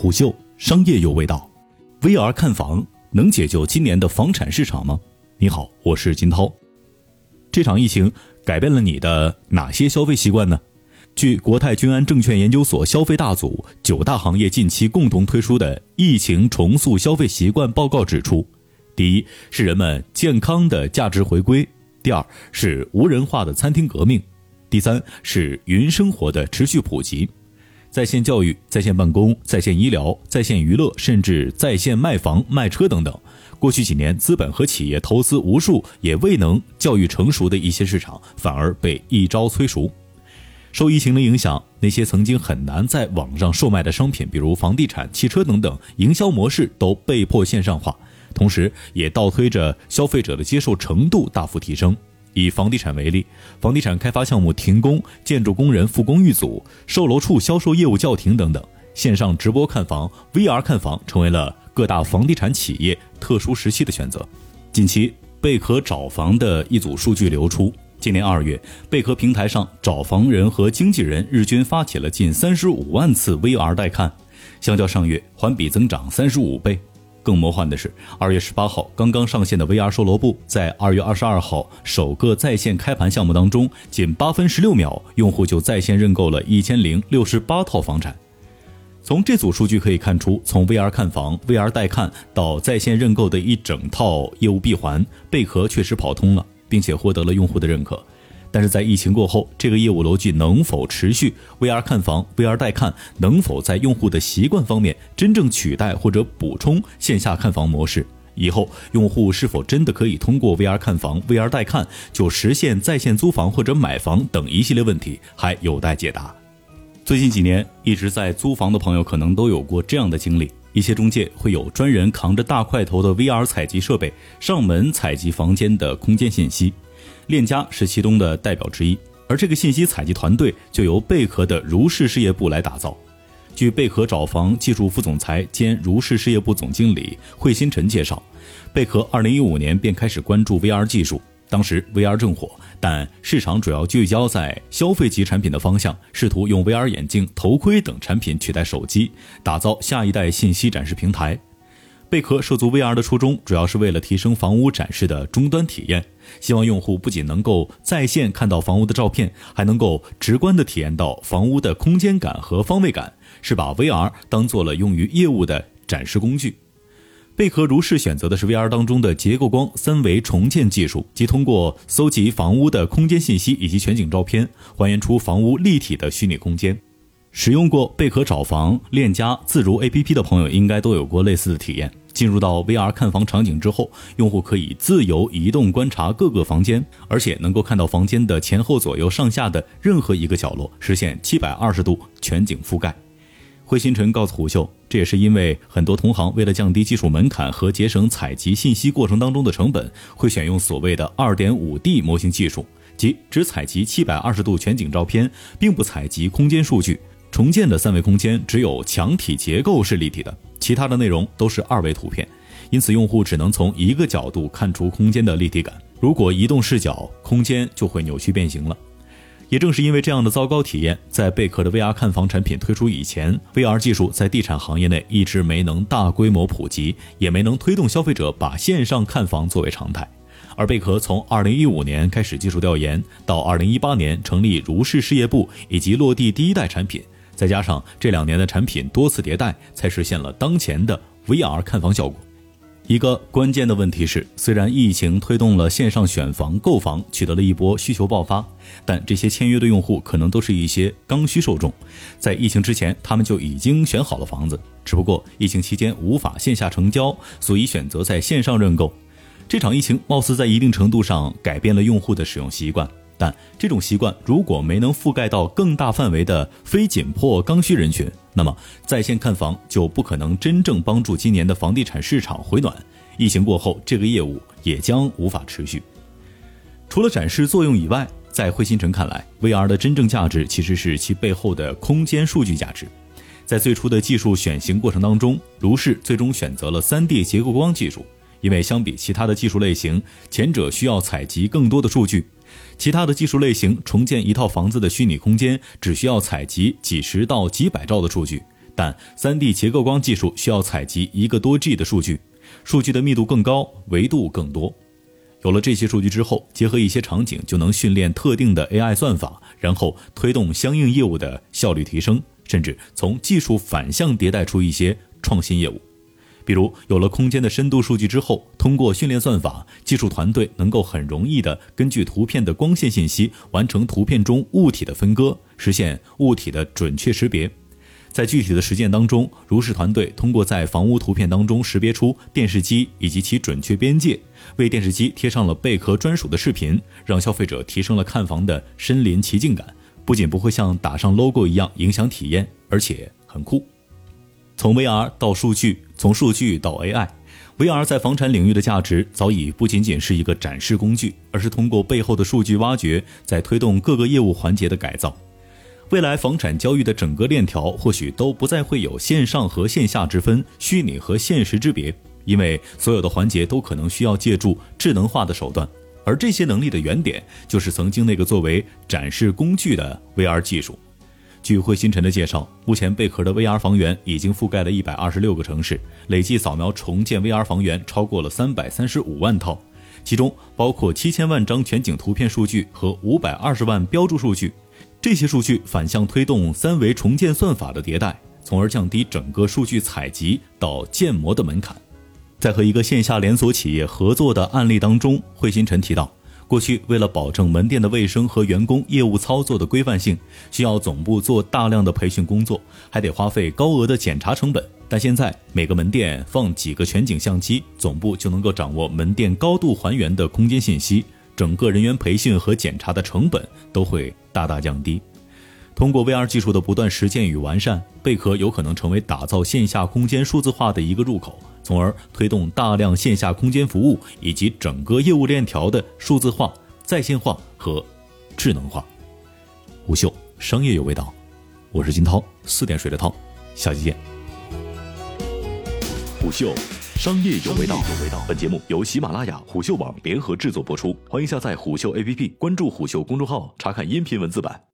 虎嗅商业有味道，VR 看房能解救今年的房产市场吗？你好，我是金涛。这场疫情改变了你的哪些消费习惯呢？据国泰君安证券研究所消费大组九大行业近期共同推出的《疫情重塑消费习惯报告》指出，第一是人们健康的价值回归，第二是无人化的餐厅革命，第三是云生活的持续普及。在线教育、在线办公、在线医疗、在线娱乐，甚至在线卖房卖车等等，过去几年资本和企业投资无数也未能教育成熟的一些市场，反而被一朝催熟。受疫情的影响，那些曾经很难在网上售卖的商品，比如房地产、汽车等等，营销模式都被迫线上化，同时也倒推着消费者的接受程度大幅提升。以房地产为例，房地产开发项目停工，建筑工人复工遇阻，售楼处销售业务叫停等等，线上直播看房、VR 看房成为了各大房地产企业特殊时期的选择。近期，贝壳找房的一组数据流出，今年二月，贝壳平台上找房人和经纪人日均发起了近三十五万次 VR 带看，相较上月环比增长三十五倍。更魔幻的是，二月十八号刚刚上线的 VR 售楼部，在二月二十二号首个在线开盘项目当中，仅八分十六秒，用户就在线认购了一千零六十八套房产。从这组数据可以看出，从 VR 看房、VR 带看到在线认购的一整套业务闭环，贝壳确实跑通了，并且获得了用户的认可。但是在疫情过后，这个业务逻辑能否持续？VR 看房、VR 带看能否在用户的习惯方面真正取代或者补充线下看房模式？以后用户是否真的可以通过 VR 看房、VR 带看就实现在线租房或者买房等一系列问题，还有待解答。最近几年一直在租房的朋友可能都有过这样的经历：一些中介会有专人扛着大块头的 VR 采集设备上门采集房间的空间信息。链家是其中的代表之一，而这个信息采集团队就由贝壳的如是事业部来打造。据贝壳找房技术副总裁兼如是事业部总经理惠新晨介绍，贝壳2015年便开始关注 VR 技术，当时 VR 正火，但市场主要聚焦在消费级产品的方向，试图用 VR 眼镜、头盔等产品取代手机，打造下一代信息展示平台。贝壳涉足 VR 的初衷，主要是为了提升房屋展示的终端体验，希望用户不仅能够在线看到房屋的照片，还能够直观的体验到房屋的空间感和方位感，是把 VR 当做了用于业务的展示工具。贝壳如是选择的是 VR 当中的结构光三维重建技术，即通过搜集房屋的空间信息以及全景照片，还原出房屋立体的虚拟空间。使用过贝壳找房、链家、自如 APP 的朋友，应该都有过类似的体验。进入到 VR 看房场景之后，用户可以自由移动观察各个房间，而且能够看到房间的前后左右上下的任何一个角落，实现七百二十度全景覆盖。惠新晨告诉虎嗅，这也是因为很多同行为了降低技术门槛和节省采集信息过程当中的成本，会选用所谓的二点五 D 模型技术，即只采集七百二十度全景照片，并不采集空间数据。重建的三维空间只有墙体结构是立体的，其他的内容都是二维图片，因此用户只能从一个角度看出空间的立体感。如果移动视角，空间就会扭曲变形了。也正是因为这样的糟糕体验，在贝壳的 VR 看房产品推出以前，VR 技术在地产行业内一直没能大规模普及，也没能推动消费者把线上看房作为常态。而贝壳从2015年开始技术调研，到2018年成立如是事业部，以及落地第一代产品。再加上这两年的产品多次迭代，才实现了当前的 VR 看房效果。一个关键的问题是，虽然疫情推动了线上选房购房取得了一波需求爆发，但这些签约的用户可能都是一些刚需受众，在疫情之前他们就已经选好了房子，只不过疫情期间无法线下成交，所以选择在线上认购。这场疫情貌似在一定程度上改变了用户的使用习惯。但这种习惯如果没能覆盖到更大范围的非紧迫刚需人群，那么在线看房就不可能真正帮助今年的房地产市场回暖。疫情过后，这个业务也将无法持续。除了展示作用以外，在惠新城看来，VR 的真正价值其实是其背后的空间数据价值。在最初的技术选型过程当中，如是最终选择了 3D 结构光技术，因为相比其他的技术类型，前者需要采集更多的数据。其他的技术类型重建一套房子的虚拟空间，只需要采集几十到几百兆的数据，但 3D 结构光技术需要采集一个多 G 的数据，数据的密度更高，维度更多。有了这些数据之后，结合一些场景，就能训练特定的 AI 算法，然后推动相应业务的效率提升，甚至从技术反向迭代出一些创新业务。比如，有了空间的深度数据之后，通过训练算法，技术团队能够很容易地根据图片的光线信息，完成图片中物体的分割，实现物体的准确识别。在具体的实践当中，如是团队通过在房屋图片当中识别出电视机以及其准确边界，为电视机贴上了贝壳专属的视频，让消费者提升了看房的身临其境感。不仅不会像打上 logo 一样影响体验，而且很酷。从 VR 到数据，从数据到 AI，VR 在房产领域的价值早已不仅仅是一个展示工具，而是通过背后的数据挖掘，在推动各个业务环节的改造。未来房产交易的整个链条或许都不再会有线上和线下之分、虚拟和现实之别，因为所有的环节都可能需要借助智能化的手段，而这些能力的原点就是曾经那个作为展示工具的 VR 技术。据惠星辰的介绍，目前贝壳的 VR 房源已经覆盖了一百二十六个城市，累计扫描重建 VR 房源超过了三百三十五万套，其中包括七千万张全景图片数据和五百二十万标注数据。这些数据反向推动三维重建算法的迭代，从而降低整个数据采集到建模的门槛。在和一个线下连锁企业合作的案例当中，惠新辰提到，过去为了保证门店的卫生和员工业务操作的规范性，需要总部做大量的培训工作，还得花费高额的检查成本。但现在每个门店放几个全景相机，总部就能够掌握门店高度还原的空间信息。整个人员培训和检查的成本都会大大降低。通过 VR 技术的不断实践与完善，贝壳有可能成为打造线下空间数字化的一个入口，从而推动大量线下空间服务以及整个业务链条的数字化、在线化和智能化。虎嗅商业有味道，我是金涛，四点水的涛，下期见。虎嗅。商业有味道。本节目由喜马拉雅、虎嗅网联合制作播出，欢迎下载虎嗅 APP，关注虎嗅公众号，查看音频文字版。